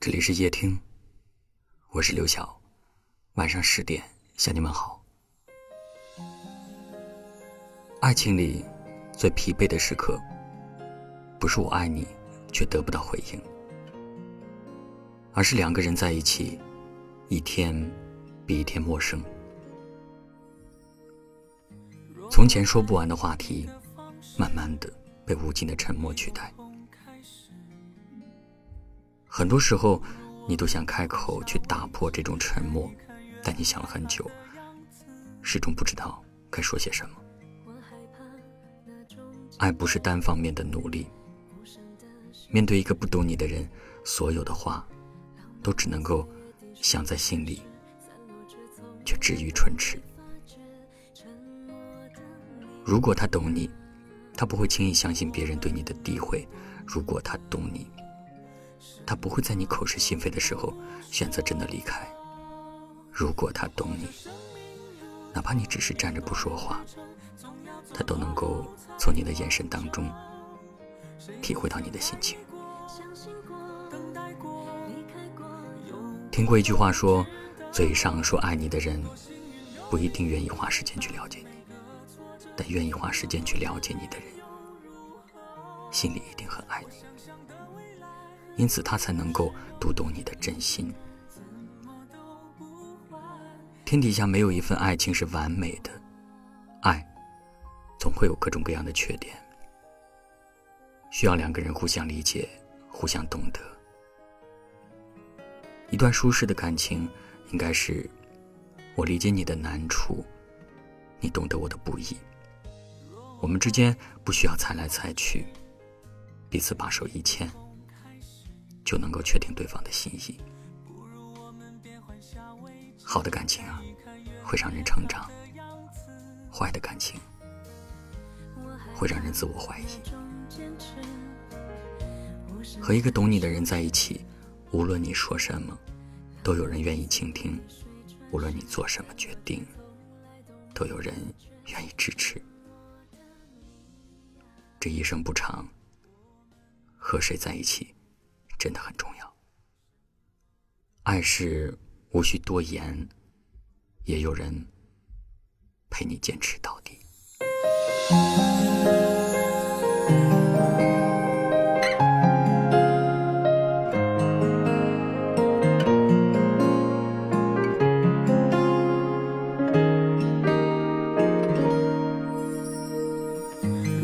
这里是夜听，我是刘晓。晚上十点向你们好。爱情里最疲惫的时刻，不是我爱你却得不到回应，而是两个人在一起，一天比一天陌生。从前说不完的话题，慢慢的被无尽的沉默取代。很多时候，你都想开口去打破这种沉默，但你想了很久，始终不知道该说些什么。爱不是单方面的努力，面对一个不懂你的人，所有的话，都只能够想在心里，却止于唇齿。如果他懂你，他不会轻易相信别人对你的诋毁；如果他懂你，他不会在你口是心非的时候选择真的离开。如果他懂你，哪怕你只是站着不说话，他都能够从你的眼神当中体会到你的心情。听过一句话说，嘴上说爱你的人，不一定愿意花时间去了解你。但愿意花时间去了解你的人，心里一定很爱你，因此他才能够读懂你的真心。天底下没有一份爱情是完美的，爱总会有各种各样的缺点，需要两个人互相理解、互相懂得。一段舒适的感情，应该是我理解你的难处，你懂得我的不易。我们之间不需要猜来猜去，彼此把手一牵，就能够确定对方的心意。好的感情啊，会让人成长；坏的感情，会让人自我怀疑。和一个懂你的人在一起，无论你说什么，都有人愿意倾听；无论你做什么决定，都有人愿意支持。这一生不长，和谁在一起真的很重要。爱是无需多言，也有人陪你坚持到底。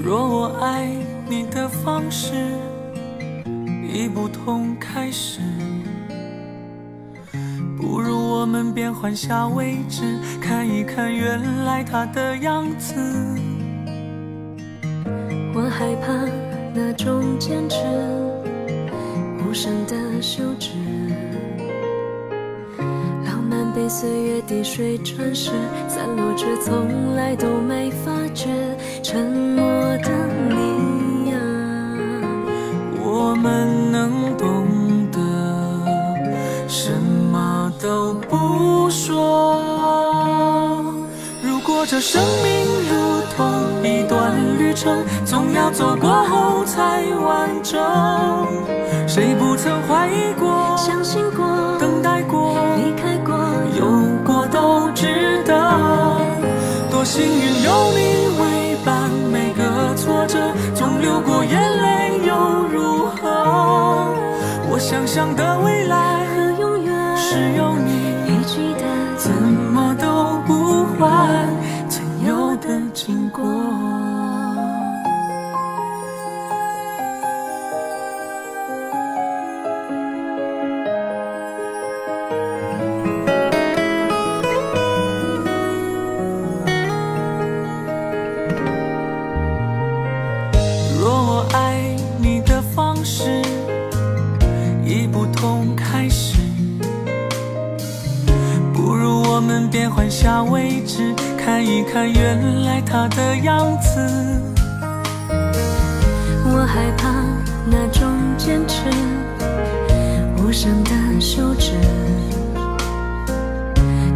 若我爱你的方式已不同，开始不如我们变换下位置，看一看原来他的样子。我害怕那种坚持，无声的休止，浪漫被岁月滴水穿石，散落却从来都没发觉，沉默的你。们能懂得，什么都不说。如果这生命如同一段旅程，总要走过后才完整。谁不曾怀疑过、我想象的未来换下位置，看一看原来他的样子。我害怕那种坚持，无声的休止，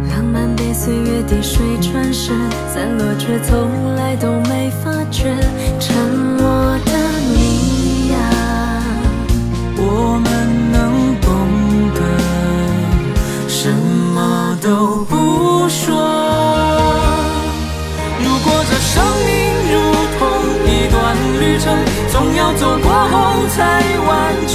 浪漫被岁月滴水穿石，散落却从来都没发觉，总要走过后才完整。